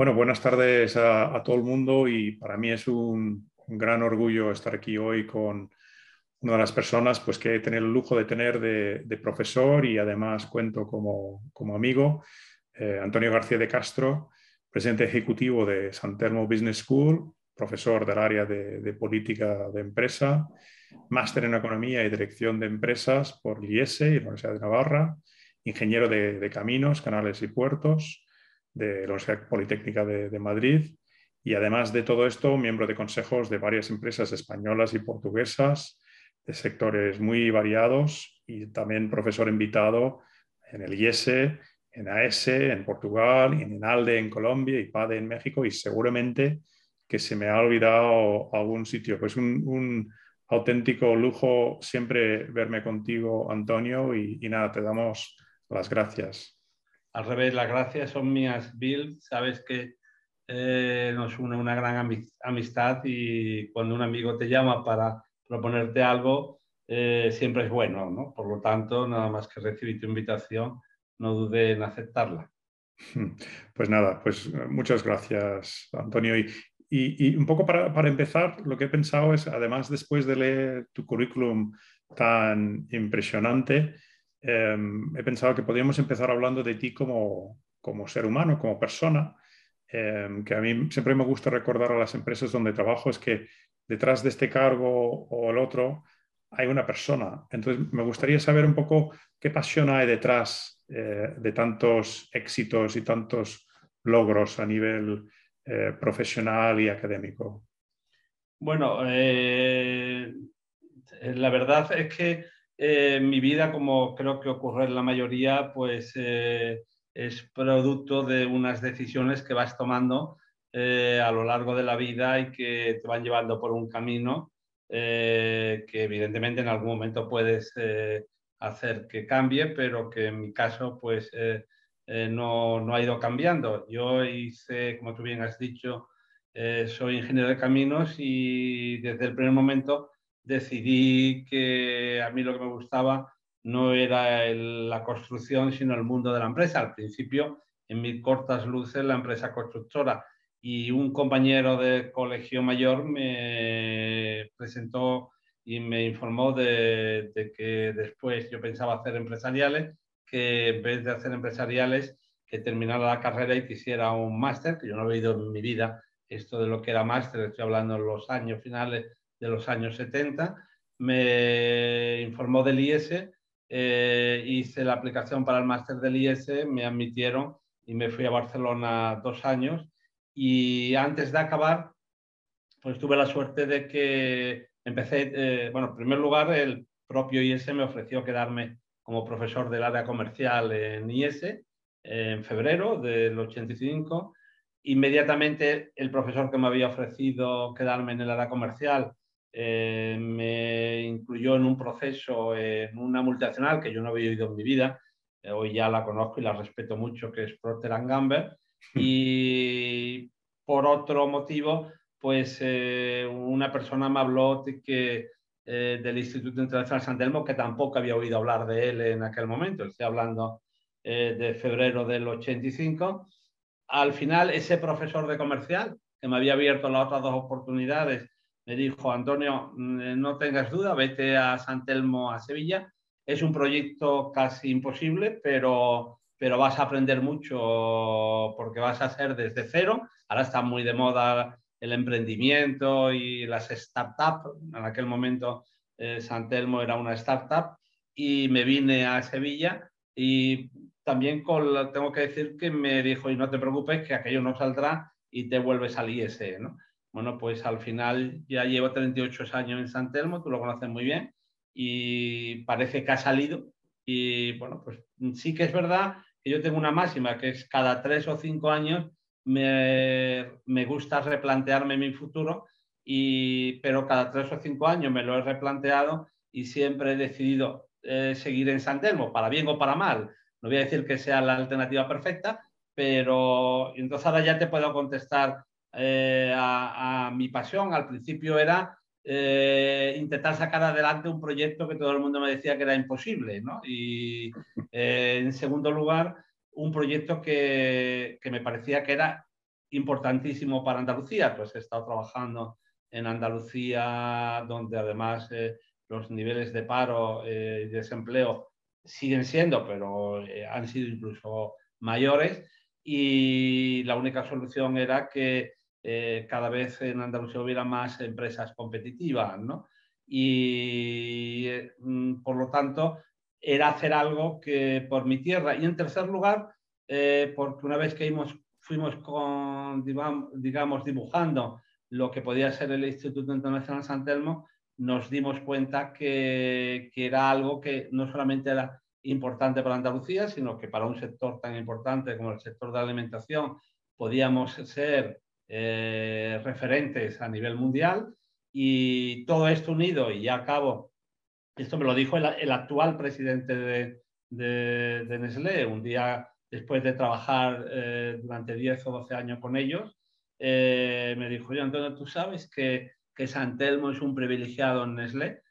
Bueno, buenas tardes a, todo el mundo y para mí es un, gran orgullo estar aquí hoy con una de las personas pues, que he tenido el lujo de tener de, profesor y además cuento como, amigo, eh, Antonio García de Castro, presidente ejecutivo de San Telmo Business School, profesor del área de, política de empresa, máster en economía y dirección de empresas por IESE y la Universidad de Navarra, ingeniero de caminos, canales y puertos de la Universidad Politécnica de, Madrid y además de todo esto, miembro de consejos de varias empresas españolas y portuguesas de sectores muy variados y también profesor invitado en el IESE, en AESE, en Portugal, en INALDE en Colombia y PADE en México y seguramente que se me ha olvidado algún sitio. Pues un, auténtico lujo siempre verme contigo, Antonio, y nada, te damos las gracias. Al revés, las gracias son mías, Bill. Sabes que eh, nos une una gran amistad y cuando un amigo te llama para proponerte algo, eh, siempre es bueno, ¿no? Por lo tanto, nada más que recibir tu invitación, no dude en aceptarla. Pues nada, pues muchas gracias, Antonio. Y, y, un poco para, para, empezar, lo que he pensado es, además, después de leer tu currículum tan impresionante, Em, he pensado que podríamos empezar hablando de ti como, como ser humano, como persona, em, que a mí siempre me gusta recordar a las empresas donde trabajo es que detrás de este cargo o el otro hay una persona. Entonces, me gustaría saber un poco qué pasión hay detrás eh, de tantos éxitos y tantos logros a nivel eh, profesional y académico. Bueno, eh, la verdad es que eh, mi vida, como creo que ocurre en la mayoría, pues eh, es producto de unas decisiones que vas tomando eh, a lo largo de la vida y que te van llevando por un camino que evidentemente en algún momento puedes hacer que cambie, pero que en mi caso pues no, no, ha ido cambiando. Yo hice, como tú bien has dicho, soy ingeniero de caminos y desde el primer momento decidí que a mí lo que me gustaba no era la construcción, sino el mundo de la empresa. Al principio, en mis cortas luces, la empresa constructora. Y un compañero de colegio mayor me presentó y me informó de, que después yo pensaba hacer empresariales, que en vez de hacer empresariales, que terminara la carrera y quisiera un máster, que yo no he oído en mi vida esto de lo que era máster, estoy hablando en los años finales de los años 70, me informó del IES, eh, hice la aplicación para el máster del IES, me admitieron y me fui a Barcelona dos años. Y antes de acabar, pues tuve la suerte de que empecé, eh, bueno, en primer lugar, el propio IES me ofreció quedarme como profesor del área comercial en IES en febrero del 85. Inmediatamente el profesor que me había ofrecido quedarme en el área comercial eh, me incluyó en un proceso en una multinacional que yo no había oído en mi vida, eh, hoy ya la conozco y la respeto mucho, que es Procter Gamble, y por otro motivo, pues eh, una persona me habló de que, del Instituto Internacional San Telmo, que tampoco había oído hablar de él en aquel momento, estoy hablando de febrero del 85. Al final, ese profesor de comercial, que me había abierto las otras dos oportunidades, me dijo, Antonio, mm, no tengas duda, vete a San Telmo, a Sevilla. Es un proyecto casi imposible, pero, pero vas a aprender mucho porque vas a ser desde cero. Ahora está muy de moda el emprendimiento y las startups. En aquel momento eh, San Telmo era una startup y me vine a Sevilla y también con, tengo que decir que me dijo, y no te preocupes, que aquello no saldrá y te vuelves al IS, ¿no? Bueno, pues al final ya llevo 38 años en San Telmo, tú lo conoces muy bien, y parece que ha salido. Y bueno, pues sí que es verdad que yo tengo una máxima, que es cada tres o cinco años me, me gusta replantearme mi futuro, y, pero cada tres o cinco años me lo he replanteado y siempre he decidido eh, seguir en San Telmo, para bien o para mal. No voy a decir que sea la alternativa perfecta, pero entonces ahora ya te puedo contestar eh, a, mi pasión. Al principio era eh, intentar sacar adelante un proyecto que todo el mundo me decía que era imposible. ¿no? Y eh, en segundo lugar, un proyecto que, que, me parecía que era importantísimo para Andalucía, pues he estado trabajando en Andalucía, donde además eh, los niveles de paro y desempleo siguen siendo, pero han sido incluso mayores. Y la única solución era que cada vez en Andalucía hubiera más empresas competitivas, ¿no? Y mm, por lo tanto, era hacer algo que por mi tierra. Y en tercer lugar, eh, porque una vez que fuimos con, digamos, dibujando lo que podía ser el Instituto Internacional San Telmo, nos dimos cuenta que, que, era algo que no solamente era importante para Andalucía, sino que para un sector tan importante como el sector de la alimentación podíamos ser eh, referentes a nivel mundial y todo esto unido y ya acabo esto me lo dijo el, actual presidente de, de, Nestlé, un día después de trabajar eh, durante 10 o 12 años con ellos, eh, me dijo, yo Antonio, ¿tú sabes que, que San Telmo es un privilegiado en Nestlé?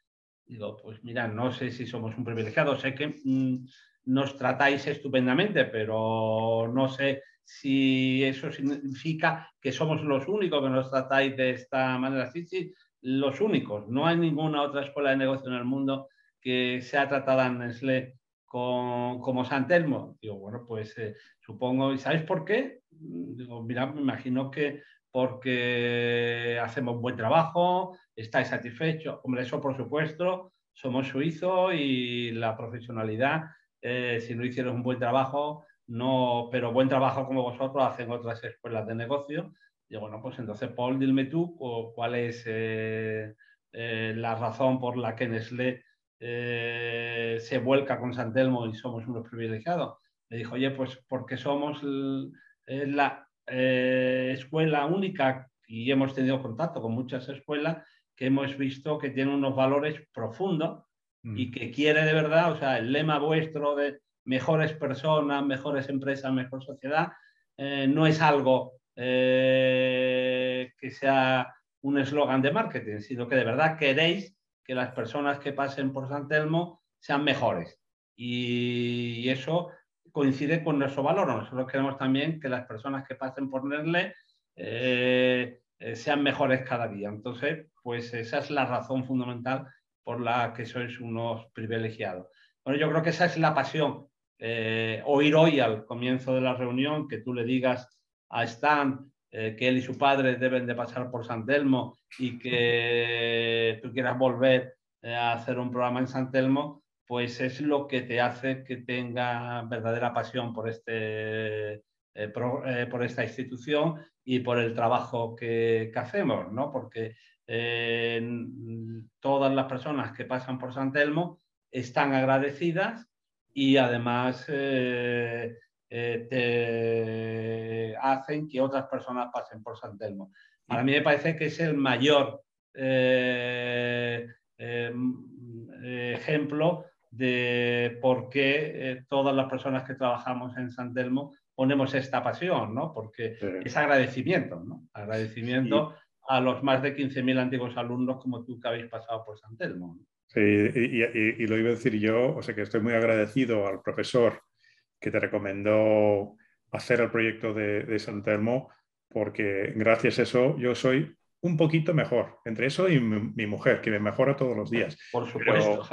Digo, pues mira, no sé si somos un privilegiado, sé que mm, nos tratáis estupendamente, pero no sé si eso significa que somos los únicos que nos tratáis de esta manera. Sí, sí, los únicos. No hay ninguna otra escuela de negocio en el mundo que sea tratada en Nestlé con, como San Telmo. Digo, bueno, pues eh, supongo, ¿y sabes por qué? Digo, mira, me imagino que porque hacemos buen trabajo, estáis satisfechos. Hombre, eso por supuesto, somos suizos y la profesionalidad, eh, si no hicieron un buen trabajo, no, pero buen trabajo como vosotros hacen otras escuelas de negocio y bueno, pues entonces, Paul, dime tú cuál es eh, eh, la razón por la que Nestlé eh, se vuelca con San Telmo y somos unos privilegiados. Me dijo, oye, pues porque somos la escuela única y hemos tenido contacto con muchas escuelas que hemos visto que tienen unos valores profundos y mm. que quiere de verdad, o sea, el lema vuestro de mejores personas, mejores empresas, mejor sociedad, no es algo eh, que sea un eslogan de marketing, sino que de verdad queréis que las personas que pasen por San Telmo sean mejores. Y eso coincide con nuestro valor. Nosotros queremos también que las personas que pasen por Nestlé eh, eh, sean mejores cada día. Entonces, pues esa es la razón fundamental por la que sois unos privilegiados. Bueno, yo creo que esa es la pasión. Oír hoy al comienzo de la reunión que tú le digas a Stan eh, que él y su padre deben de pasar por San Telmo y que tú quieras volver eh, a hacer un programa en San Telmo, pues es lo que te hace que tenga verdadera pasión por, este, eh, por esta institución y por el trabajo que, que hacemos, ¿no? Porque todas las personas que pasan por San Telmo están agradecidas y además eh, te hacen que otras personas pasen por San Telmo. Para mí me parece que es el mayor eh, eh, ejemplo de por qué todas las personas que trabajamos en San Telmo ponemos esta pasión, ¿no? Porque es agradecimiento, ¿no? Agradecimiento a los más de 15.000 antiguos alumnos como tú que habéis pasado por San Telmo. Sí, y, y, lo iba a decir yo, o sea que estoy muy agradecido al profesor que te recomendó hacer el proyecto de, de San Telmo, porque gracias a eso yo soy un poquito mejor. Entre eso y mi, mujer, que me mejora todos los días. Por supuesto.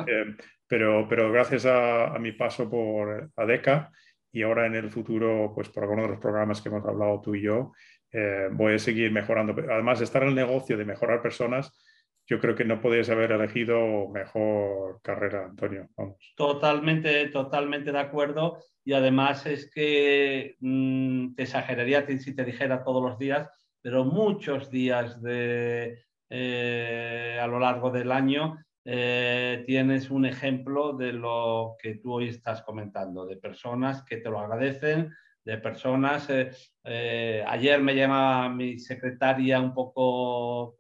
Pero, eh, pero, gracias a, mi paso por ADECA y ahora en el futuro, pues por algunos de los programas que hemos hablado tú y yo, eh, voy a seguir mejorando. Además, estar en el negocio de mejorar personas yo creo que no podías haber elegido mejor carrera, Antonio. Totalmente, totalmente de acuerdo. Y además es que mm, te exageraría si te dijera todos los días, pero muchos días de, eh, a lo largo del año eh, tienes un ejemplo de lo que tú hoy estás comentando, de personas que te lo agradecen, de personas. Eh, ayer me llama mi secretaria un poco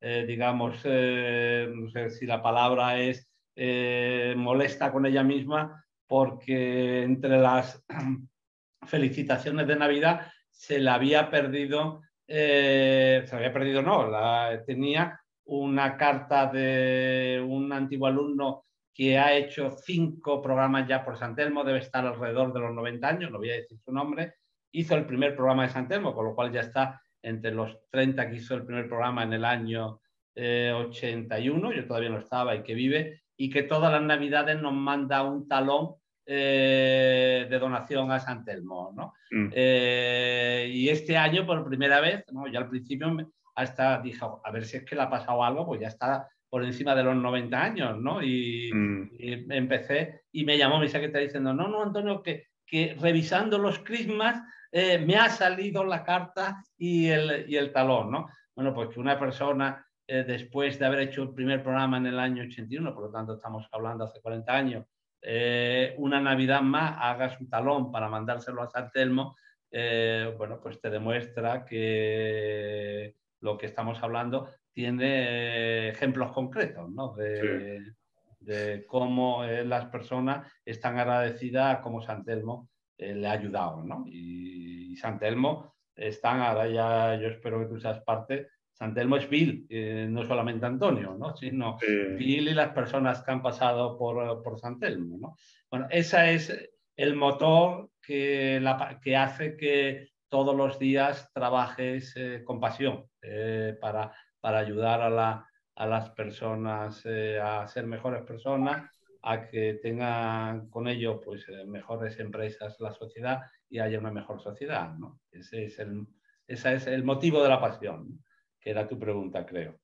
digamos, eh, no sé si la palabra es eh, molesta con ella misma, porque entre las felicitaciones de Navidad se la había perdido, se la había perdido, no, la, tenía una carta de un antiguo alumno que ha hecho cinco programas ya por San Telmo, debe estar alrededor de los 90 años, no voy a decir su nombre, hizo el primer programa de San Telmo, con lo cual ya está entre los 30 que hizo el primer programa en el año 81, yo todavía no estaba y que vive, y que todas las navidades nos manda un talón de donación a San Telmo. ¿no? Mm. y este año, por primera vez, ¿no? ya al principio hasta dijo, a ver si es que le ha pasado algo, pues ya está por encima de los 90 años, ¿no? Y, mm. empecé y me llamó mi secretaria diciendo, no, no, Antonio, que, que revisando los crismas eh, me ha salido la carta y el, y el talón, ¿no? Bueno, pues que una persona eh, después de haber hecho el primer programa en el año 81, por lo tanto estamos hablando hace 40 años, eh, una Navidad más haga su talón para mandárselo a San Telmo, bueno, pues te demuestra que lo que estamos hablando tiene ejemplos concretos ¿no? de, cómo eh, las personas están agradecidas a cómo San Telmo eh, le ha ayudado. ¿no? Y, San Telmo están, ahora ya yo espero que tú seas parte, San Telmo es Bill, eh, no solamente Antonio, ¿no? sino Bill y las personas que han pasado por, por San Telmo. ¿no? Bueno, ese es el motor que, la, que hace que todos los días trabajes con pasión para para ayudar a, las personas eh, a ser mejores personas, a que tengan con ello pues, eh, mejores empresas la sociedad y haya una mejor sociedad. ¿no? Ese es el, es el motivo de la pasión, que era tu pregunta, creo.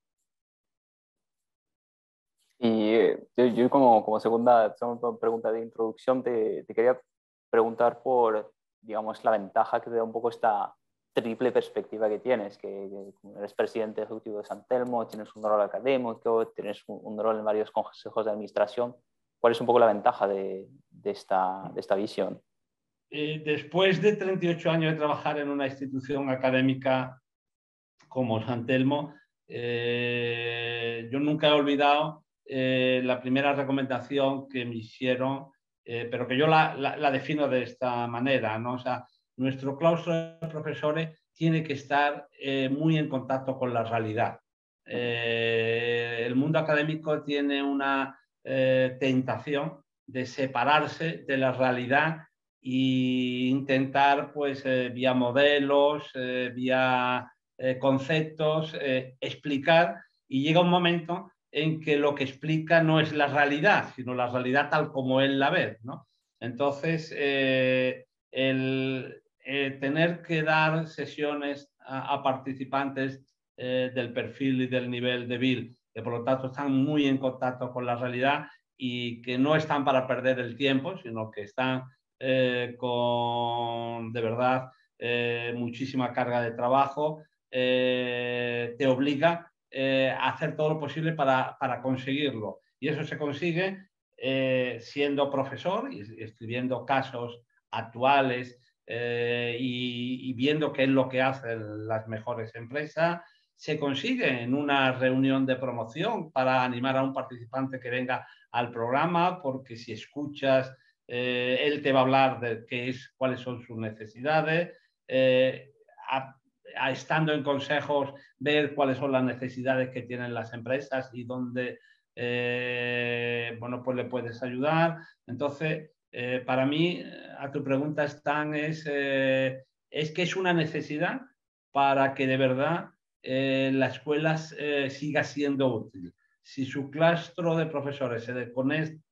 Y eh, yo, como, como, segunda, pregunta de introducción te, te, quería preguntar por, digamos, la ventaja que te da un poco esta, triple perspectiva que tienes, que, eres presidente ejecutivo de San Telmo, tienes un rol académico, tienes un, rol en varios consejos de administración. ¿Cuál es un poco la ventaja de, esta, de esta, visión? Eh, después de 38 años de trabajar en una institución académica como San Telmo, eh, yo nunca he olvidado eh, la primera recomendación que me hicieron, pero que yo la, la, defino de esta manera, ¿no? O sea, nuestro claustro de profesores tiene que estar eh, muy en contacto con la realidad. Eh, el mundo académico tiene una eh, tentación de separarse de la realidad e intentar, pues, vía modelos, vía conceptos, explicar y llega un momento en que lo que explica no es la realidad, sino la realidad tal como él la ve. ¿no? Entonces, el, eh, tener que dar sesiones a, participantes eh, del perfil y del nivel de Bill, que por lo tanto están muy en contacto con la realidad y que no están para perder el tiempo, sino que están eh, con de verdad muchísima carga de trabajo, te obliga a hacer todo lo posible para, para conseguirlo. Y eso se consigue siendo profesor y escribiendo casos actuales eh, y, viendo qué es lo que hacen las mejores empresas, se consigue en una reunión de promoción para animar a un participante que venga al programa, porque si escuchas, eh, él te va a hablar de qué es, cuáles son sus necesidades. Eh, estando en consejos, ver cuáles son las necesidades que tienen las empresas y dónde, bueno, pues le puedes ayudar. Entonces, eh, para mí, a tu pregunta, Stan, es, eh, es que es una necesidad para que de verdad eh, la escuela siga siendo útil. Si su claustro de profesores se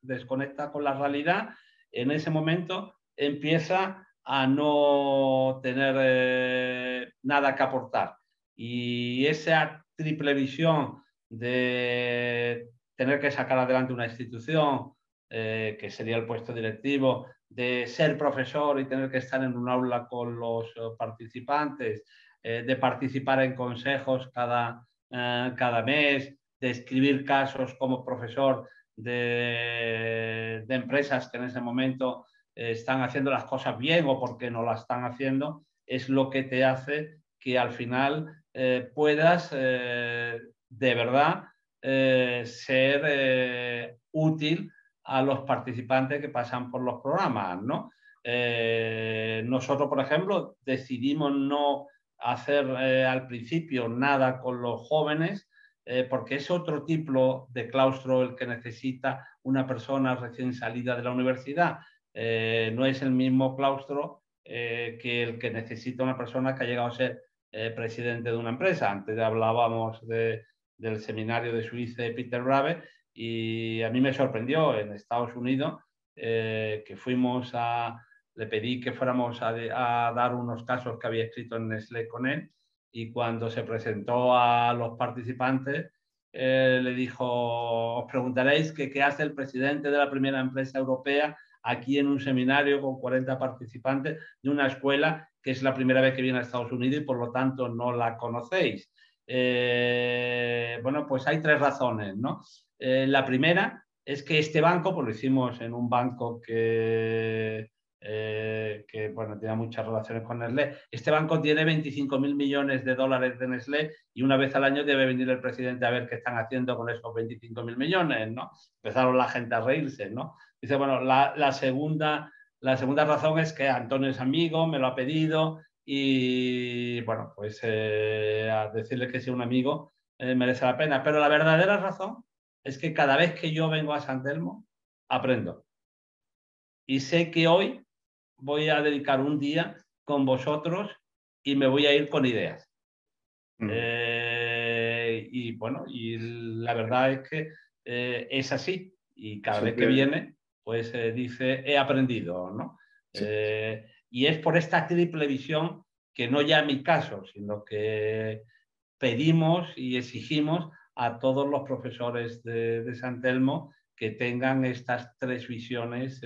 desconecta con la realidad, en ese momento empieza a no tener nada que aportar. Y esa triple visión de tener que sacar adelante una institución, eh, que sería el puesto directivo, de ser profesor y tener que estar en un aula con los eh, participantes, eh, de participar en consejos cada, cada mes, de escribir casos como profesor de, de, empresas que en ese momento están haciendo las cosas bien o porque no las están haciendo, es lo que te hace que al final puedas de verdad ser útil a los participantes que pasan por los programas, ¿no? Eh, nosotros, por ejemplo, decidimos no hacer eh, al principio nada con los jóvenes eh, porque es otro tipo de claustro el que necesita una persona recién salida de la universidad. no es el mismo claustro que el que necesita una persona que ha llegado a ser presidente de una empresa. Antes hablábamos del seminario de Suiza de Peter Rabe y a mí me sorprendió en Estados Unidos que fuimos a, le pedí que fuéramos a, dar unos casos que había escrito en Nestlé con él y cuando se presentó a los participantes eh, le dijo, os preguntaréis qué hace el presidente de la primera empresa europea aquí en un seminario con 40 participantes de una escuela que es la primera vez que viene a Estados Unidos y por lo tanto no la conocéis. Eh, bueno, pues hay tres razones, ¿no? Eh, la primera es que este banco, pues lo hicimos en un banco que eh, que bueno, tiene muchas relaciones con Nestlé. Este banco tiene 25 mil millones de dólares de Nestlé y una vez al año debe venir el presidente a ver qué están haciendo con esos 25 mil millones, ¿no? Empezaron la gente a reírse, ¿no? Dice, bueno, la, segunda, la segunda razón es que Antonio es amigo, me lo ha pedido y, bueno, pues eh, a decirle que sea un amigo eh, merece la pena. Pero la verdadera razón es que cada vez que yo vengo a San Telmo, aprendo. Y sé que hoy voy a dedicar un día con vosotros y me voy a ir con ideas. Mm. Eh, y bueno, y la verdad es que eh, es así. Y cada vez que viene, pues eh, dice, he aprendido, ¿no? y es por esta triple visión que no ya en mi caso, sino que pedimos y exigimos a todos los profesores de, de San Telmo que tengan estas tres visiones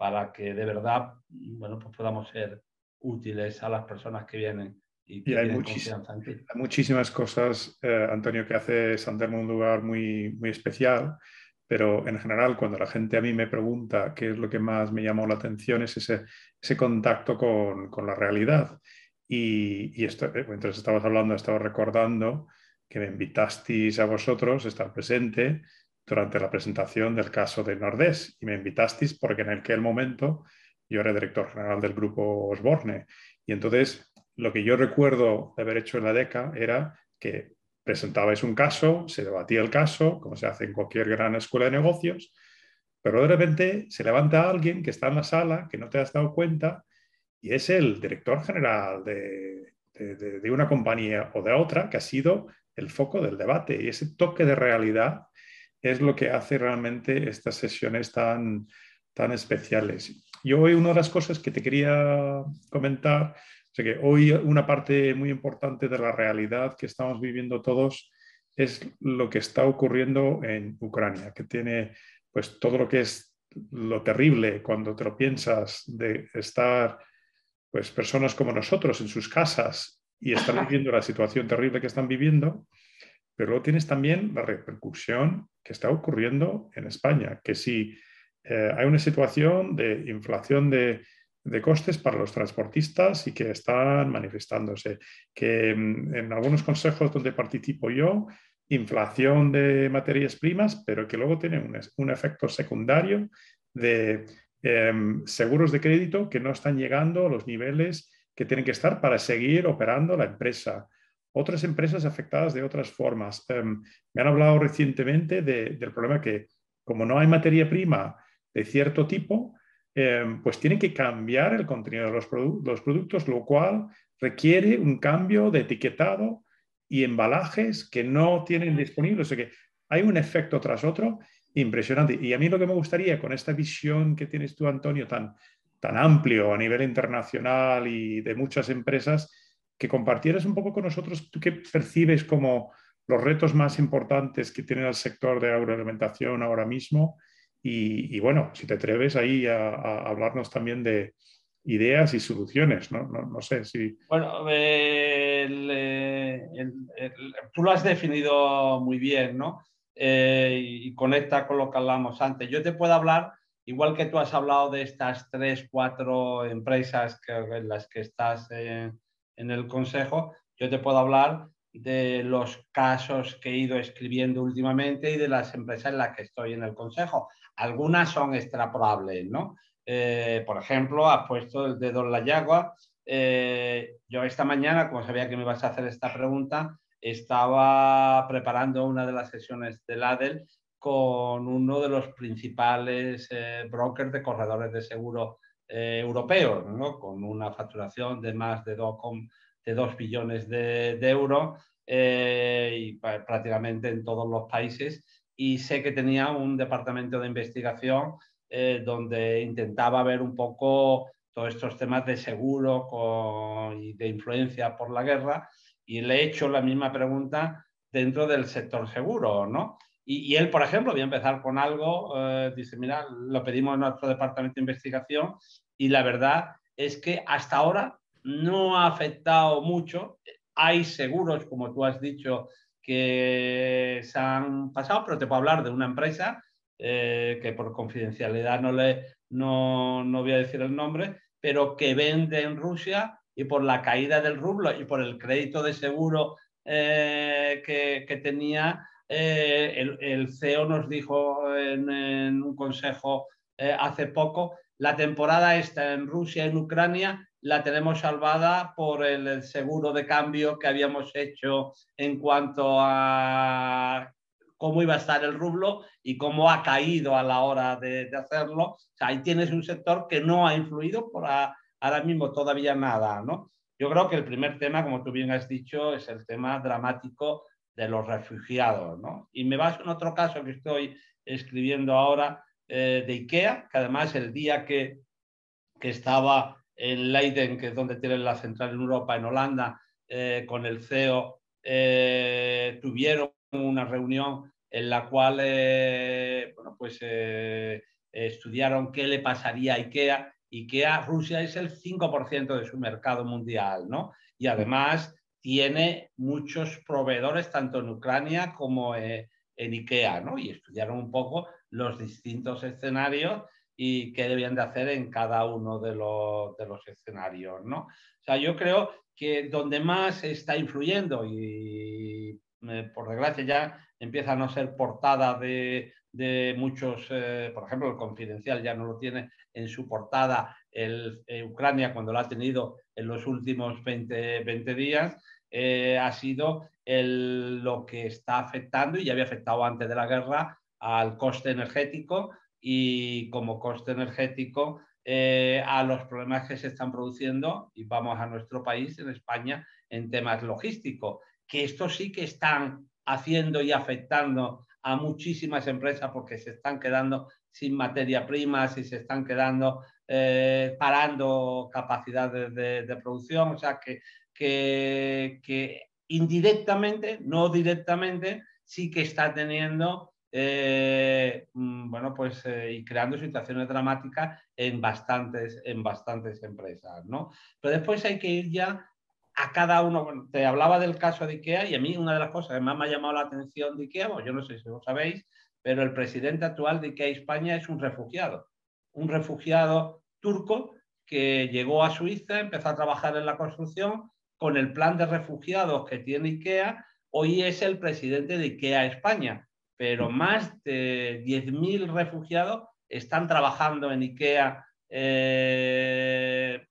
para que de verdad bueno, pues podamos ser útiles a las personas que vienen y que hay, confianza en ti. hay muchísimas cosas, eh, Antonio, que hace Santermo un lugar muy, muy especial, pero en general cuando la gente a mí me pregunta qué es lo que más me llamó la atención es ese, ese contacto con, con, la realidad. Y, y esto, eh, mientras estabas hablando, estaba recordando que me invitasteis a vosotros a estar presente durante la presentación del caso de Nordés y me invitasteis porque en aquel momento yo era director general del grupo Osborne y entonces lo que yo recuerdo de haber hecho en la DECA era que presentabais un caso, se debatía el caso, como se hace en cualquier gran escuela de negocios, pero de repente se levanta alguien que está en la sala, que no te has dado cuenta, y es el director general de, de, de una compañía o de otra que ha sido el foco del debate. Y ese toque de realidad es lo que hace realmente estas sesiones tan, tan especiales. Yo hoy una de las cosas que te quería comentar, o que hoy una parte muy importante de la realidad que estamos viviendo todos es lo que está ocurriendo en Ucrania, que tiene pues todo lo que es lo terrible cuando te lo piensas de estar pues personas como nosotros en sus casas y estar viviendo la situación terrible que están viviendo pero luego tienes también la repercusión que está ocurriendo en España, que si eh, hay una situación de inflación de, costes para los transportistas y que están manifestándose, que mm, en algunos consejos donde participo yo, inflación de materias primas, pero que luego tienen un, efecto secundario de em, seguros de crédito que no están llegando a los niveles que tienen que estar para seguir operando la empresa otras empresas afectadas de otras formas. Em, me han hablado recientemente del problema que como no hay materia prima de cierto tipo, em, pues tienen que cambiar el contenido de los, productos, lo cual requiere un cambio de etiquetado y embalajes que no tienen disponibles. O sea que hay un efecto tras otro impresionante. Y a mí lo que me gustaría con esta visión que tienes tú, Antonio, tan, tan amplio a nivel internacional y de muchas empresas, que compartieras un poco con nosotros tú qué percibes como los retos más importantes que tiene el sector de agroalimentación ahora mismo y, bueno, si te atreves ahí a, hablarnos también de ideas y soluciones, ¿no? No, sé si... Bueno, tú lo has definido muy bien, ¿no? Eh, y conecta con lo que hablamos antes. Yo te puedo hablar, igual que tú has hablado de estas tres, cuatro empresas que, en las que estás en el Consejo, yo te puedo hablar de los casos que he ido escribiendo últimamente y de las empresas en las que estoy en el Consejo. Algunas son extrapolables, ¿no? Eh, por ejemplo, has puesto el dedo en la yagua. Eh, yo esta mañana, como sabía que me ibas a hacer esta pregunta, estaba preparando una de las sesiones del ADEL con uno de los principales eh, brokers de corredores de seguro eh, europeos, con una facturación de más de 2, de 2 billones de, euros eh, y prácticamente en todos los países. Y sé que tenía un departamento de investigación eh, donde intentaba ver un poco todos estos temas de seguro y de influencia por la guerra. Y le he hecho la misma pregunta dentro del sector seguro, ¿no? Y, él, por ejemplo, voy a empezar con algo, eh, dice, mira, lo pedimos en nuestro departamento de investigación y la verdad es que hasta ahora no ha afectado mucho. Hay seguros, como tú has dicho, que se han pasado, pero te puedo hablar de una empresa eh, que por confidencialidad no, le, no, no voy a decir el nombre, pero que vende en Rusia y por la caída del rublo y por el crédito de seguro eh, que, que, tenía, eh, el, CEO nos dijo en, un consejo eh, hace poco, la temporada está en Rusia, en Ucrania, la tenemos salvada por el seguro de cambio que habíamos hecho en cuanto a cómo iba a estar el rublo y cómo ha caído a la hora de, hacerlo. ahí tienes un sector que no ha influido por ahora mismo todavía nada, ¿no? Yo creo que el primer tema, como tú bien has dicho, es el tema dramático de los refugiados. ¿no? Y me vas en otro caso que estoy escribiendo ahora eh, de IKEA, que además el día que, que, estaba en Leiden, que es donde tienen la central en Europa, en Holanda, eh, con el CEO, eh, tuvieron una reunión en la cual bueno, pues, estudiaron qué le pasaría a IKEA. IKEA, Rusia es el 5% de su mercado mundial, ¿no? Y además tiene muchos proveedores tanto en Ucrania como eh, en IKEA, ¿no? Y estudiaron un poco los distintos escenarios y qué debían de hacer en cada uno de los, de los escenarios, ¿no? O sea, yo creo que donde más está influyendo y eh, por desgracia ya empieza a no ser portada de, de muchos, eh, por ejemplo, el Confidencial ya no lo tiene en su portada, el, Ucrania cuando lo ha tenido en los últimos 20, 20 días, eh, ha sido lo que está afectando y ya había afectado antes de la guerra al coste energético y como coste energético eh, a los problemas que se están produciendo y vamos a nuestro país, en España, en temas logísticos, que esto sí que están haciendo y afectando a muchísimas empresas porque se están quedando sin materia prima, y se están quedando eh, parando capacidades de, producción, o sea que que, indirectamente, no directamente, sí que está teniendo, eh, mm, bueno, pues eh, y creando situaciones dramáticas en bastantes, en bastantes empresas, ¿no? Pero después hay que ir ya a cada uno. te hablaba del caso de IKEA y a mí una de las cosas que más me ha llamado la atención de IKEA, yo no sé si lo sabéis, pero el presidente actual de IKEA España es un refugiado, un refugiado turco que llegó a Suiza, empezó a trabajar en la construcción con el plan de refugiados que tiene IKEA, hoy es el presidente de IKEA España, pero más de 10.000 refugiados están trabajando en IKEA eh,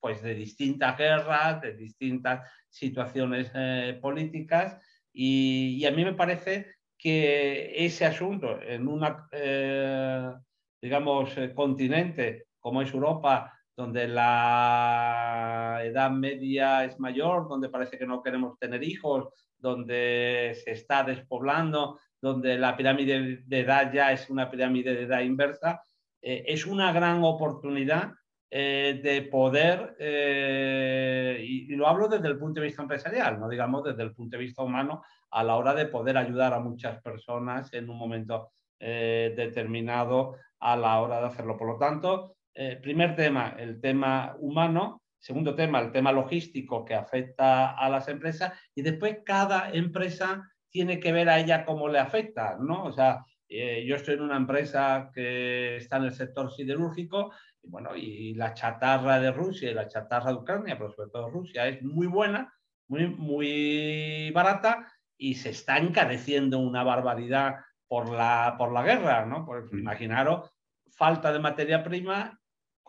pues de distintas guerras, de distintas situaciones eh, políticas. Y, a mí me parece que ese asunto en un eh, digamos, continente como es Europa, donde la edad media es mayor, donde parece que no queremos tener hijos, donde se está despoblando, donde la pirámide de edad ya es una pirámide de edad inversa, eh, es una gran oportunidad eh, de poder, eh, y, lo hablo desde el punto de vista empresarial, no digamos desde el punto de vista humano, a la hora de poder ayudar a muchas personas en un momento determinado a la hora de hacerlo. Por lo tanto, eh, primer tema, el tema humano. Segundo tema, el tema logístico que afecta a las empresas. Y después cada empresa tiene que ver a ella cómo le afecta, ¿no? O sea, eh, yo estoy en una empresa que está en el sector siderúrgico y, bueno, y la chatarra de Rusia y la chatarra de Ucrania, pero sobre todo Rusia, es muy buena, muy, muy barata y se está encareciendo una barbaridad por la, por la guerra, ¿no? Pues imaginaros falta de materia prima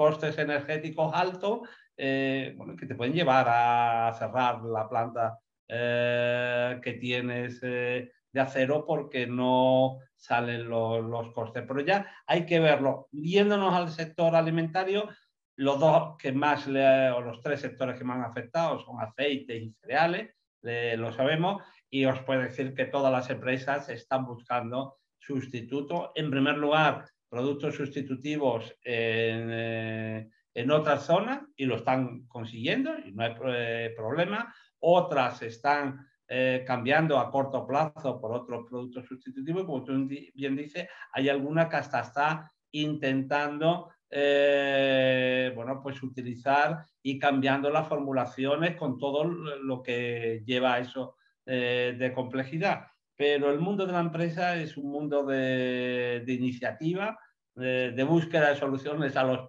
costes energéticos altos eh, que te pueden llevar a cerrar la planta eh, que tienes eh, de acero porque no salen los, costes. Pero ya hay que verlo. Viéndonos al sector alimentario, los dos que más, o los tres sectores que más han afectado son aceite y cereales, lo sabemos, y os puedo decir que todas las empresas están buscando sustitutos. En primer lugar, productos sustitutivos en, eh, en otras zonas y lo están consiguiendo y no hay eh, problema. Otras están eh, cambiando a corto plazo por otros productos sustitutivos como tú bien dices, hay alguna que hasta está intentando eh, bueno, pues utilizar y cambiando las formulaciones con todo lo que lleva a eso de complejidad. Pero el mundo de la empresa es un mundo de, iniciativa, de, búsqueda de soluciones a los,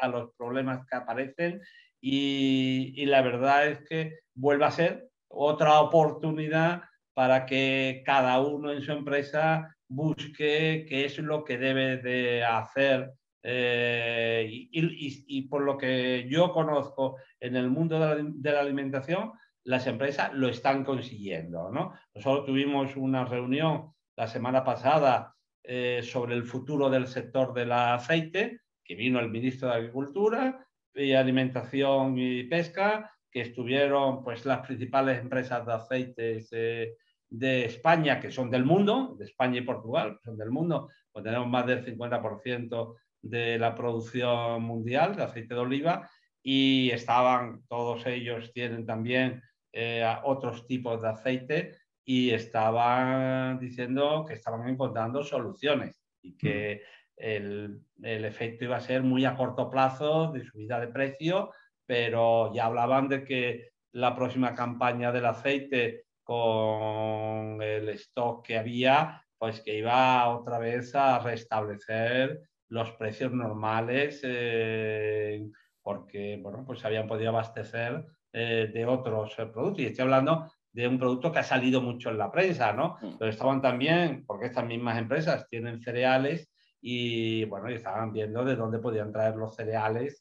a los problemas que aparecen y, y la verdad es que vuelve a ser otra oportunidad para que cada uno en su empresa busque qué es lo que debe de hacer eh, y, por lo que yo conozco en el mundo de la, alimentación, las empresas lo están consiguiendo. ¿no? Nosotros tuvimos una reunión la semana pasada eh, sobre el futuro del sector del aceite, que vino el ministro de Agricultura y Alimentación y Pesca, que estuvieron pues, las principales empresas de aceites eh, de España, que son del mundo, de España y Portugal, son del mundo, pues tenemos más del 50% de la producción mundial de aceite de oliva y estaban, todos ellos tienen también eh, otros tipos de aceite y estaban diciendo que estaban encontrando soluciones y que el, el, efecto iba a ser muy a corto plazo de subida de precio, pero ya hablaban de que la próxima campaña del aceite con el stock que había, pues que iba otra vez a restablecer los precios normales eh, porque bueno, pues habían podido abastecer eh, de otros eh, productos. Y estoy hablando de un producto que ha salido mucho en la prensa, ¿no? Mm. Pero estaban también, porque estas mismas empresas tienen cereales y bueno, y estaban viendo de dónde podían traer los cereales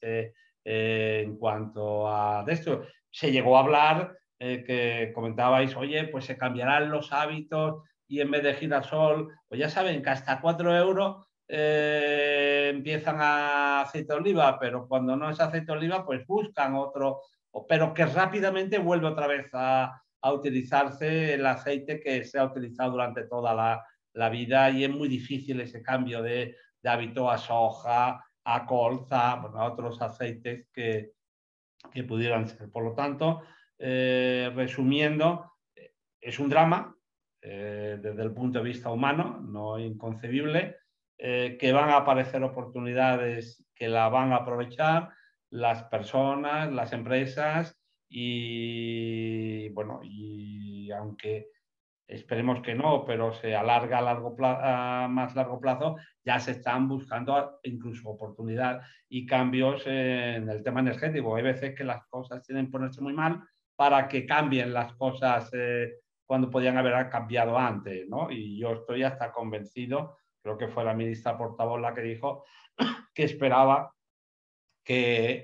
en cuanto a esto. Se llegó a hablar que comentabais, oye, pues se cambiarán los hábitos y en vez de girasol, pues ya saben que hasta 4 euros eh, empiezan a aceite de oliva, pero cuando no es aceite de oliva, pues buscan otro, pero que rápidamente vuelve otra vez a, utilizarse el aceite que se ha utilizado durante toda la, vida y es muy difícil ese cambio de, hábito a soja, a colza, a otros aceites que, que, pudieran ser. Por lo tanto, eh, resumiendo, es un drama eh, desde el punto de vista humano, no inconcebible, eh, que van a aparecer oportunidades que la van a aprovechar las personas, las empresas y bueno, y aunque esperemos que no, pero se alarga a, largo plazo, más largo plazo, ya se están buscando incluso oportunidades y cambios en el tema energético. Hay veces que las cosas tienen que ponerse muy mal para que cambien las cosas eh, cuando podían haber cambiado antes, ¿no? Y yo estoy hasta convencido creo que fue la ministra portavoz la que dijo que esperaba que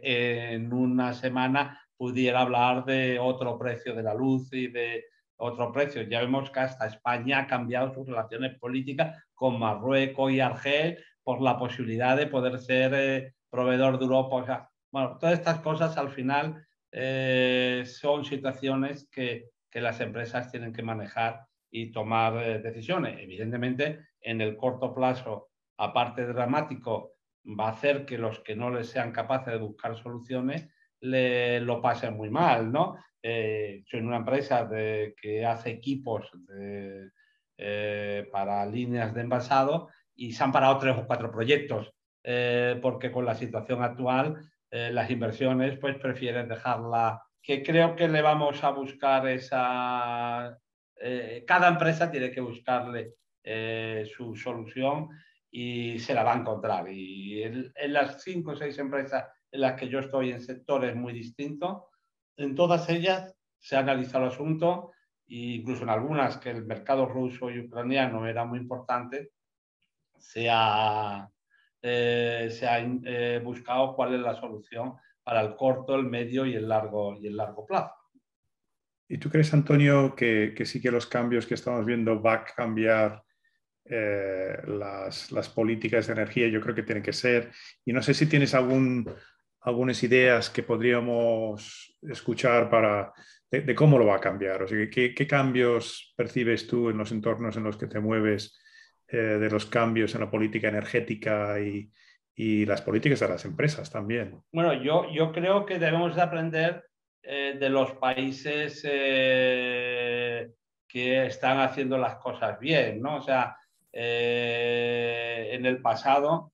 en una semana pudiera hablar de otro precio de la luz y de otro precio. Ya vemos que hasta España ha cambiado sus relaciones políticas con Marruecos y Argel por la posibilidad de poder ser eh, proveedor de Europa. bueno, todas estas cosas al final eh, son situaciones que, que, las empresas tienen que manejar y tomar eh, decisiones. Evidentemente, en el corto plazo, aparte dramático, va a hacer que los que no les sean capaces de buscar soluciones le, lo pasen muy mal, ¿no? Eh, soy una empresa que hace equipos eh, para líneas de envasado y se han parado tres o cuatro proyectos eh, porque con la situación actual las inversiones pues prefieren dejarla que creo que le vamos a buscar esa cada empresa tiene que buscarle su solución y se la va a encontrar. Y en, las cinco o seis empresas en las que yo estoy en sectores muy distintos, en todas ellas se ha analizado el asunto e incluso en algunas que el mercado ruso y ucraniano era muy importante, se ha, eh, se ha eh, buscado cuál es la solución para el corto, el medio y el largo, y el largo plazo. ¿Y tú crees, Antonio, que, que sí que los cambios que estamos viendo va a cambiar eh, las, políticas de energía, yo creo que tienen que ser. Y no sé si tienes algún, algunas ideas que podríamos escuchar para de, cómo lo va a cambiar. O sea, ¿qué, cambios percibes tú en los entornos en los que te mueves eh, de los cambios en la política energética y, las políticas de las empresas también? Bueno, yo, yo creo que debemos de aprender eh, de los países eh, que están haciendo las cosas bien, ¿no? O sea, en el pasado,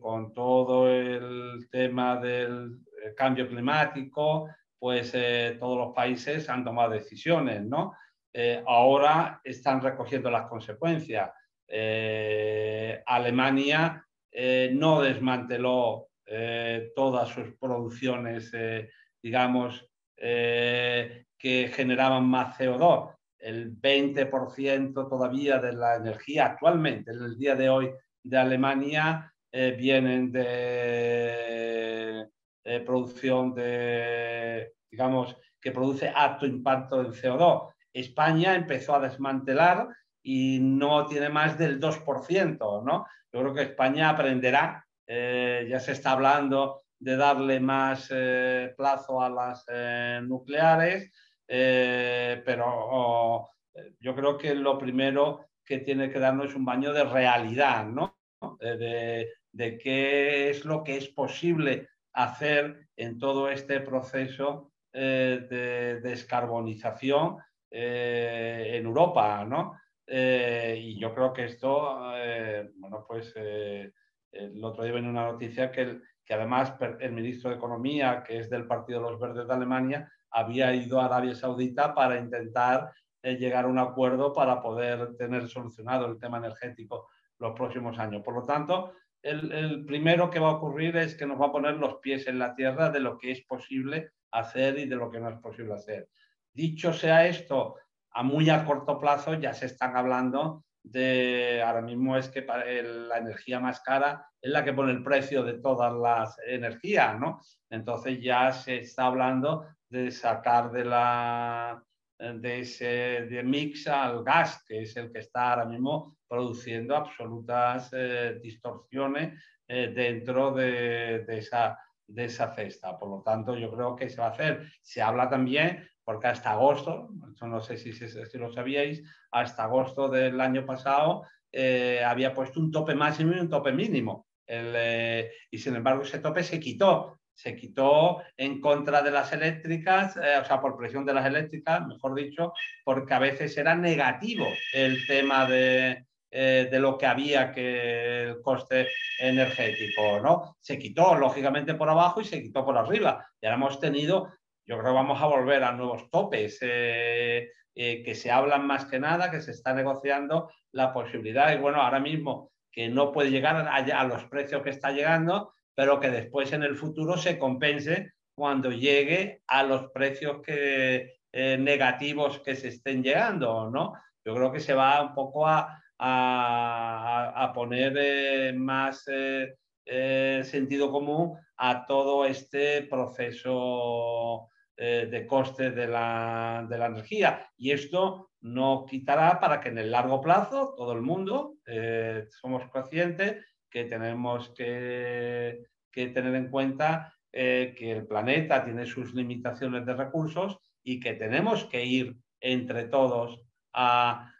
con todo el tema del cambio climático, pues eh, todos los países han tomado decisiones, ¿no? Eh, ahora están recogiendo las consecuencias. Eh, Alemania no desmanteló todas sus producciones, digamos, que generaban más CO2. El 20% todavía de la energía actualmente, en el día de hoy, de Alemania, vienen de producción de, digamos, que produce alto impacto en CO2. España empezó a desmantelar y no tiene más del 2%, ¿no? Yo creo que España aprenderá, eh, ya se está hablando de darle más eh, plazo a las eh, pero oh, yo creo que lo primero que tiene que darnos es un baño de realidad, ¿no? De, de qué es lo que es posible hacer en todo este proceso eh, de descarbonización eh, en Europa, ¿no? Eh, y yo creo que esto, bueno, pues el otro día viene una noticia que, que además el ministro de Economía, que es del Partido de los Verdes de Alemania, había ido a Arabia Saudita para intentar llegar a un acuerdo para poder tener solucionado el tema energético los próximos años. Por lo tanto, el, primero que va a ocurrir es que nos va a poner los pies en la tierra de lo que es posible hacer y de lo que no es posible hacer. Dicho sea esto, a muy a corto plazo ya se están hablando de, ahora mismo es que la energía más cara es la que pone el precio de todas las energías, ¿no? Entonces ya se está hablando de sacar de la de ese mix al gas, que es el que está ahora mismo produciendo absolutas eh, distorsiones eh, dentro de, esa, de esa cesta. Por lo tanto, yo creo que se va a hacer. Se habla también, porque hasta agosto, no sé si, si, lo sabíais, hasta agosto del año pasado eh, había puesto un tope máximo y un tope mínimo. y sin embargo ese tope se quitó se quitó en contra de las eléctricas, eh, o sea, por presión de las eléctricas, mejor dicho, porque a veces era negativo el tema de, eh, de lo que había que el coste energético, ¿no? Se quitó, lógicamente, por abajo y se quitó por arriba. Y ahora hemos tenido, yo creo que vamos a volver a nuevos topes, eh, que se hablan más que nada, que se está negociando la posibilidad, y bueno, ahora mismo que no puede llegar a, a los precios que está llegando, pero que después en el futuro se compense cuando llegue a los precios que, eh, negativos que se estén llegando, ¿no? Yo creo que se va un poco a, a, poner eh, más eh, sentido común a todo este proceso de coste de la, de la, energía. Y esto no quitará para que en el largo plazo todo el mundo somos conscientes que tenemos que, tener en cuenta eh, que el planeta tiene sus limitaciones de recursos y que tenemos que ir entre todos a,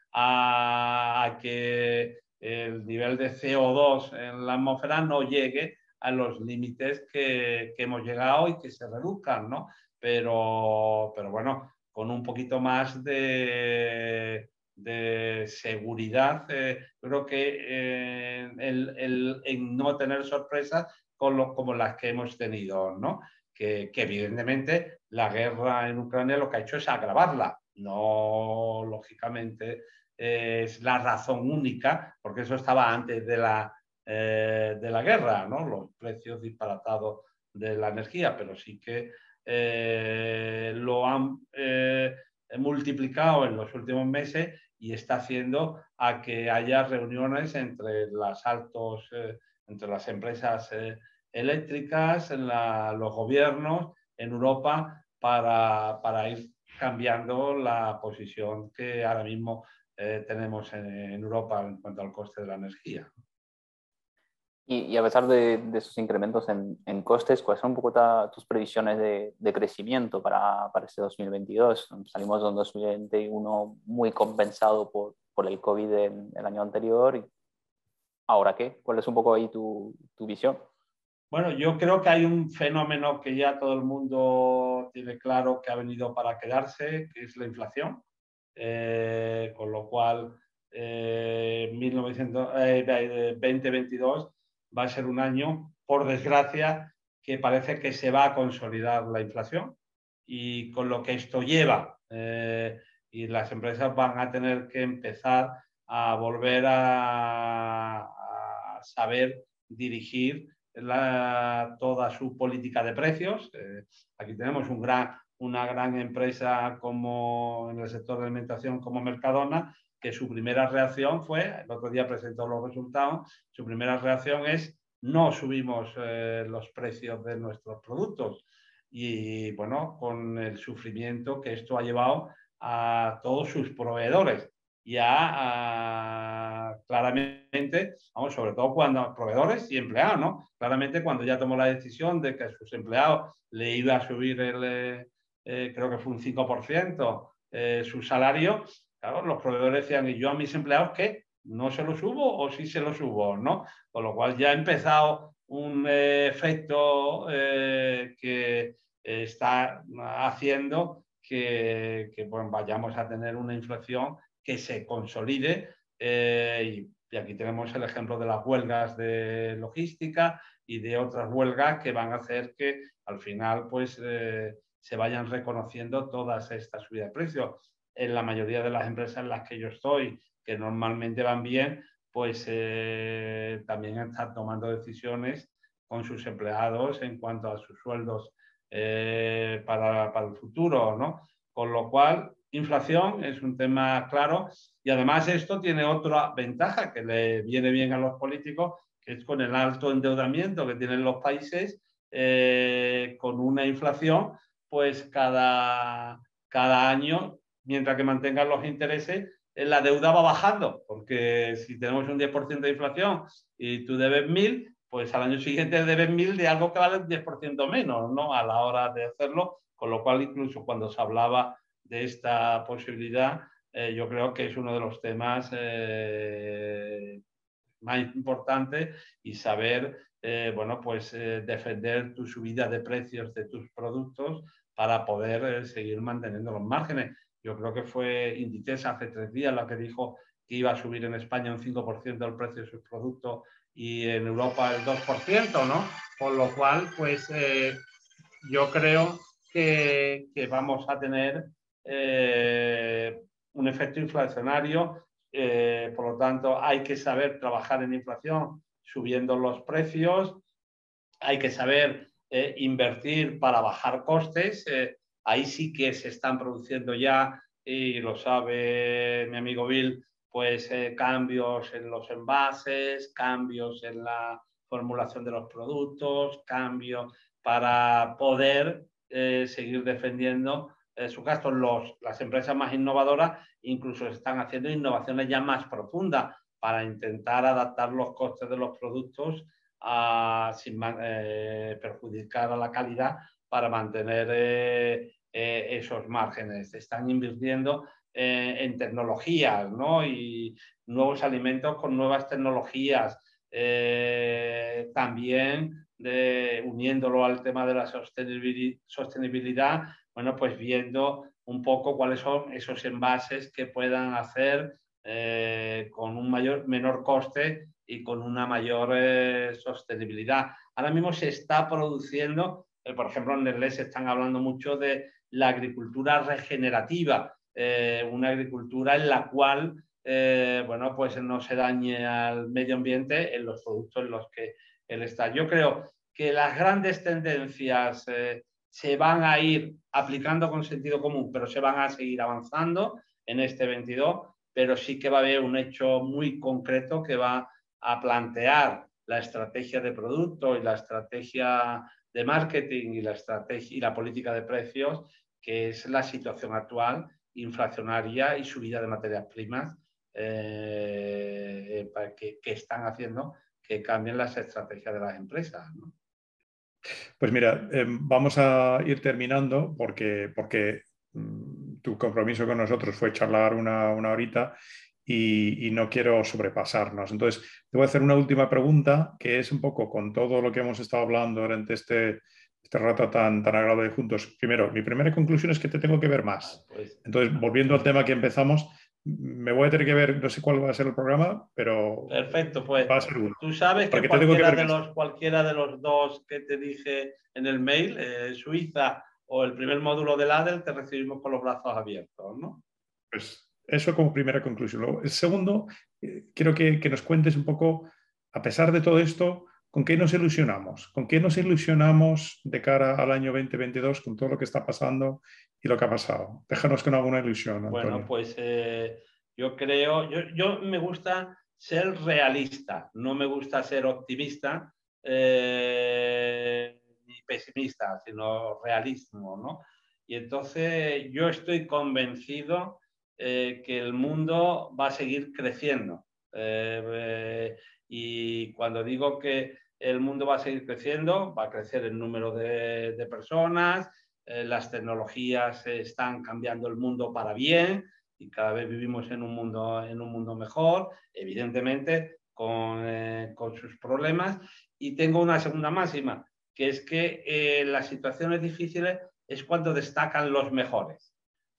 que el nivel de CO2 en la atmósfera no llegue a los límites que, hemos llegado y que se reduzcan, ¿no? Pero, pero bueno, con un poquito más de, de seguridad, eh, creo que eh, el, en no tener sorpresas con como las que hemos tenido, ¿no? Que, evidentemente la guerra en Ucrania lo que ha hecho es agravarla, no lógicamente es la razón única, porque eso estaba antes de la, eh, de la guerra, ¿no? Los precios disparatados de la energía, pero sí que lo han multiplicado en los últimos meses y está haciendo a que haya reuniones entre las altos, eh, entre las empresas eh, eléctricas, en los gobiernos en Europa para, para, ir cambiando la posición que ahora mismo eh, tenemos en, Europa en cuanto al coste de la energía. Y, a pesar de, esos incrementos en, costes, ¿cuáles son un poco tus previsiones de, crecimiento para, para, este 2022? Salimos de un 2021 muy compensado por, por el COVID el año anterior. Y ¿Ahora qué? ¿Cuál es un poco ahí tu, tu visión? Bueno, yo creo que hay un fenómeno que ya todo el mundo tiene claro que ha venido para quedarse, que es la inflación. Eh, con lo cual, eh, 2022 va a ser un año, por desgracia, que parece que se va a consolidar la inflación y con lo que esto lleva. Eh, y las empresas van a tener que empezar a volver a, saber dirigir toda su política de precios. Eh, aquí tenemos una gran empresa como en el sector de alimentación como Mercadona, que su primera reacción fue, el otro día presentó los resultados, su primera reacción es no subimos eh, los precios de nuestros productos. Y bueno, con el sufrimiento que esto ha llevado a todos sus proveedores. Ya claramente, sobre todo cuando proveedores y empleados, ¿no? Claramente cuando ya tomó la decisión de que a sus empleados le iba a subir el, eh, eh, creo que fue un 5% su salario, Los proveedores decían, ¿y yo a mis empleados qué? ¿No se lo subo o sí se lo subo? ¿no? Con lo cual ya ha empezado un efecto eh, que está haciendo que, vayamos a tener una inflación que se consolide. Eh, y, aquí tenemos el ejemplo de las huelgas de logística y de otras huelgas que van a hacer que al final pues, eh, se vayan reconociendo todas estas subidas de precios en la mayoría de las empresas en las que yo estoy, que normalmente van bien, pues eh, también están tomando decisiones con sus empleados en cuanto a sus sueldos eh, para, para, el futuro, ¿no? Con lo cual, inflación es un tema claro y además esto tiene otra ventaja que le viene bien a los políticos, que es con el alto endeudamiento que tienen los países, eh, con una inflación, pues cada, cada año mientras que mantengan los intereses, eh, la deuda va bajando, porque si tenemos un 10% de inflación y tú debes 1.000, pues al año siguiente debes 1.000 de algo que vale un 10% menos, ¿no? A la hora de hacerlo, con lo cual incluso cuando se hablaba de esta posibilidad, eh, yo creo que es uno de los temas eh, más importantes y saber, bueno, pues defender tu subida de precios de tus productos para poder seguir manteniendo los márgenes. Yo creo que fue Inditex hace tres días la que dijo que iba a subir en España un 5% el precio de sus productos y en Europa el 2%, ¿no? Con lo cual, pues eh, yo creo que, vamos a tener eh, un efecto inflacionario. Eh, por lo tanto, hay que saber trabajar en inflación subiendo los precios, hay que saber invertir para bajar costes ahí sí que se están produciendo ya, y lo sabe mi amigo Bill, pues eh, cambios en los envases, cambios en la formulación de los productos, cambios para poder eh, seguir defendiendo eh, su gasto. Los, las empresas más innovadoras incluso están haciendo innovaciones ya más profundas para intentar adaptar los costes de los productos sin perjudicar a la calidad para mantener eh, esos márgenes. Están invirtiendo eh, en tecnologías ¿no? y nuevos alimentos con nuevas tecnologías. Eh, también uniéndolo al tema de la sostenibilidad, bueno, pues viendo un poco cuáles son esos envases que puedan hacer con un mayor, menor coste y con una mayor sostenibilidad. Ahora mismo se está produciendo, por ejemplo, en Nestlé se están hablando mucho de la agricultura regenerativa, eh, una agricultura en la cual eh, bueno, pues no se dañe al medio ambiente en los productos en los que él está. Yo creo que las grandes tendencias eh, se van a ir aplicando con sentido común, pero se van a seguir avanzando en este 22, pero sí que va a haber un hecho muy concreto que va a plantear la estrategia de producto y la estrategia de marketing y la estrategia y la política de precios, que es la situación actual inflacionaria y subida de materias primas eh, que, están haciendo que cambien las estrategias de las empresas. Pues mira, em, vamos a ir terminando porque, porque mm, tu compromiso con nosotros fue charlar una, una horita y, no quiero sobrepasarnos. Entonces, te voy a hacer una última pregunta que es un poco con todo lo que hemos estado hablando durante este, este rato tan, tan agradable juntos. Primero, mi primera conclusión es que te tengo que ver más. Ah, pues, Entonces, volviendo al tema que empezamos, me voy a tener que ver, no sé cuál va a ser el programa, pero. Perfecto, pues. Tú sabes que, cualquiera, de los, cualquiera de los dos que te dije en el mail, eh, Suiza o el primer módulo del ADEL, te recibimos con los brazos abiertos, ¿no? Pues eso como primera conclusión. el segundo, eh, quiero que, nos cuentes un poco, a pesar de todo esto, ¿con qué nos ilusionamos? ¿Con qué nos ilusionamos de cara al año 2022 con todo lo que está pasando y lo que ha pasado? Déjanos con alguna ilusión. Bueno, pues eh, yo creo, yo, me gusta ser realista, no me gusta ser optimista eh, ni pesimista, sino realismo, ¿no? Y entonces yo estoy convencido eh, que el mundo va a seguir creciendo. Eh, eh, y cuando digo que el mundo va a seguir creciendo, va a crecer el número de, personas, las tecnologías están cambiando el mundo para bien y cada vez vivimos en un mundo, en un mundo mejor, evidentemente con, con sus problemas. Y tengo una segunda máxima, que es que las situaciones difíciles es cuando destacan los mejores.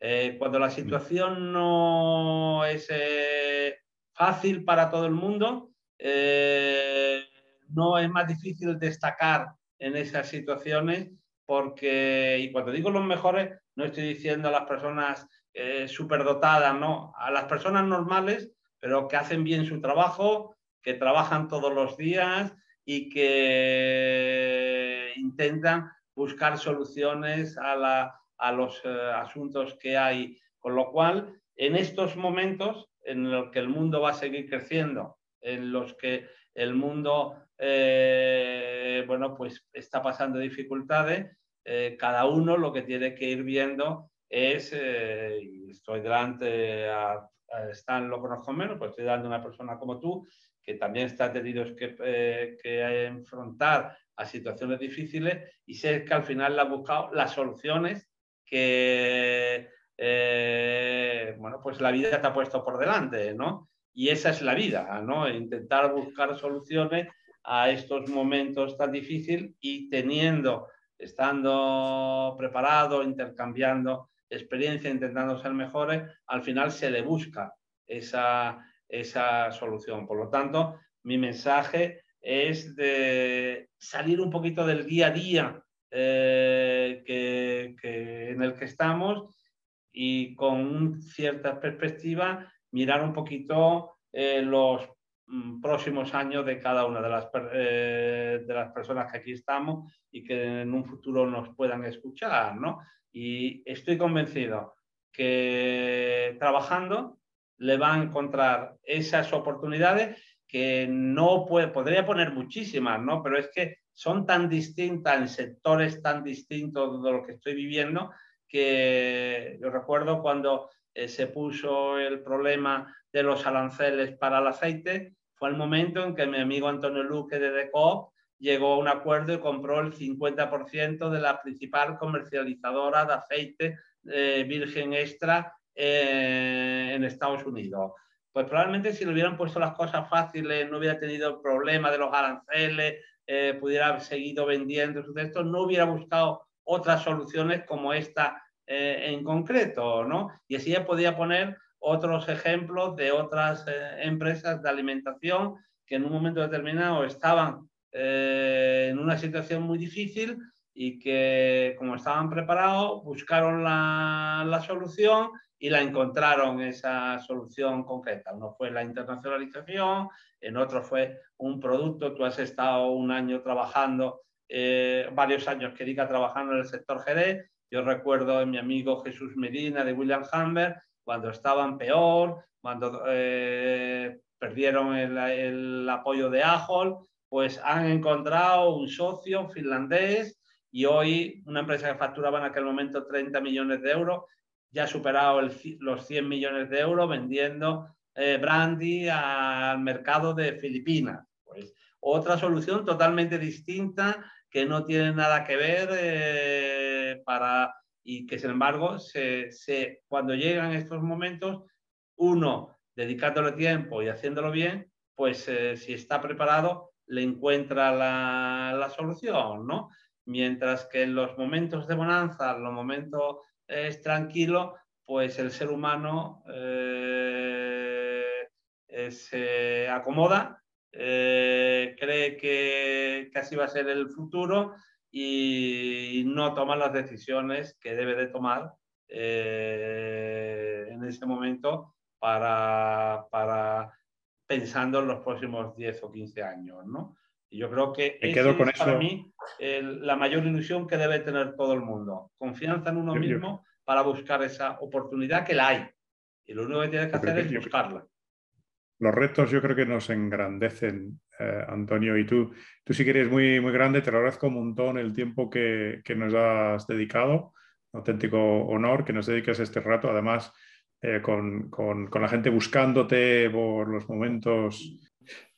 Eh, cuando la situación no es eh, fácil para todo el mundo, eh, no es más difícil destacar en esas situaciones porque, y cuando digo los mejores, no estoy diciendo a las personas superdotadas, no, a las personas normales, pero que hacen bien su trabajo, que trabajan todos los días y que intentan buscar soluciones a la, a los eh, asuntos que hay. Con lo cual, en estos momentos en los que el mundo va a seguir creciendo, en los que el mundo eh, bueno, pues está pasando dificultades, eh, cada uno lo que tiene que ir viendo es, y estoy delante a, Stan, lo conozco menos, pues estoy dando a una persona como tú, que también está tenido que, que enfrentar a situaciones difíciles y sé que al final le ha buscado las soluciones que, eh, bueno, pues la vida te ha puesto por delante, ¿no? Y esa es la vida, ¿no? Intentar buscar soluciones a estos momentos tan difíciles y teniendo, estando preparado, intercambiando experiencia, intentando ser mejores, al final se le busca esa, esa solución. Por lo tanto, mi mensaje es de salir un poquito del día a día eh, que, en el que estamos y con cierta perspectiva mirar un poquito eh, los mm, próximos años de cada una de las, eh, de las personas que aquí estamos y que en un futuro nos puedan escuchar. ¿no? Y estoy convencido que trabajando le va a encontrar esas oportunidades que no puede, podría poner muchísimas, ¿no? Pero es que son tan distintas en sectores tan distintos de lo que estoy viviendo que yo recuerdo cuando eh, se puso el problema de los aranceles para el aceite, fue el momento en que mi amigo Antonio Luque de Decoop llegó a un acuerdo y compró el 50% de la principal comercializadora de aceite eh, virgen extra eh, en Estados Unidos. Pues probablemente si le hubieran puesto las cosas fáciles, no hubiera tenido el problema de los aranceles, eh, pudiera haber seguido vendiendo sus textos, no hubiera buscado otras soluciones como esta eh, en concreto, ¿no? Y así ya podía poner otros ejemplos de otras eh, empresas de alimentación que en un momento determinado estaban en una situación muy difícil y que como estaban preparados buscaron la, la solución y la encontraron esa solución concreta. Uno fue la internacionalización, en otro fue un producto. Tú has estado un año trabajando, eh, varios años que diga trabajando en el sector Jerez. Yo recuerdo a mi amigo Jesús Medina de William Hamber, cuando estaban peor, cuando eh, perdieron el, el, apoyo de Ajol, pues han encontrado un socio finlandés y hoy una empresa que facturaba en aquel momento 30 millones de euros ya ha superado los 100 millones de euros vendiendo eh, brandy al mercado de Filipinas. Pues otra solución totalmente distinta que no tiene nada que ver eh, para y que sin embargo se, cuando llegan estos momentos uno dedicándole tiempo y haciéndolo bien pues eh, si está preparado le encuentra la, la, solución no mientras que en los momentos de bonanza los momentos es tranquilo pues el ser humano se acomoda eh, cree que, así va a ser el futuro y no toma las decisiones que debe de tomar eh, en ese momento para, para, pensando en los próximos 10 o 15 años. ¿no? Y yo creo que esa es para mí la mayor ilusión que debe tener todo el mundo. Confianza en uno mismo para buscar esa oportunidad que la hay. Y lo único que tiene que hacer es buscarla los retos yo creo que nos engrandecen, eh, Antonio, y tú, tú sí que eres muy, muy grande, te lo agradezco un montón el tiempo que, nos has dedicado, un auténtico honor que nos dediques este rato, además eh, con, la gente buscándote por los momentos.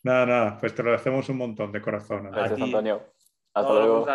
Nada, nada, pues te lo agradecemos un montón de corazón. Gracias, Antonio. Hasta luego.